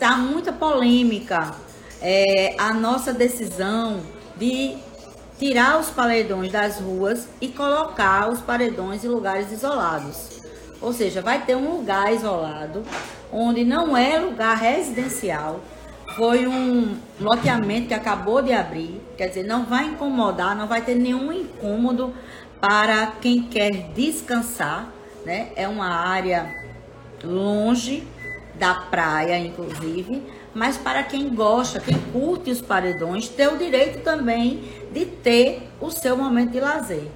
tá muita polêmica é, a nossa decisão de tirar os paredões das ruas e colocar os paredões em lugares isolados. Ou seja, vai ter um lugar isolado, onde não é lugar residencial, foi um loteamento que acabou de abrir, quer dizer, não vai incomodar, não vai ter nenhum incômodo para quem quer descansar, né? É uma área longe da praia, inclusive, mas para quem gosta, quem curte os paredões, ter o direito também de ter o seu momento de lazer.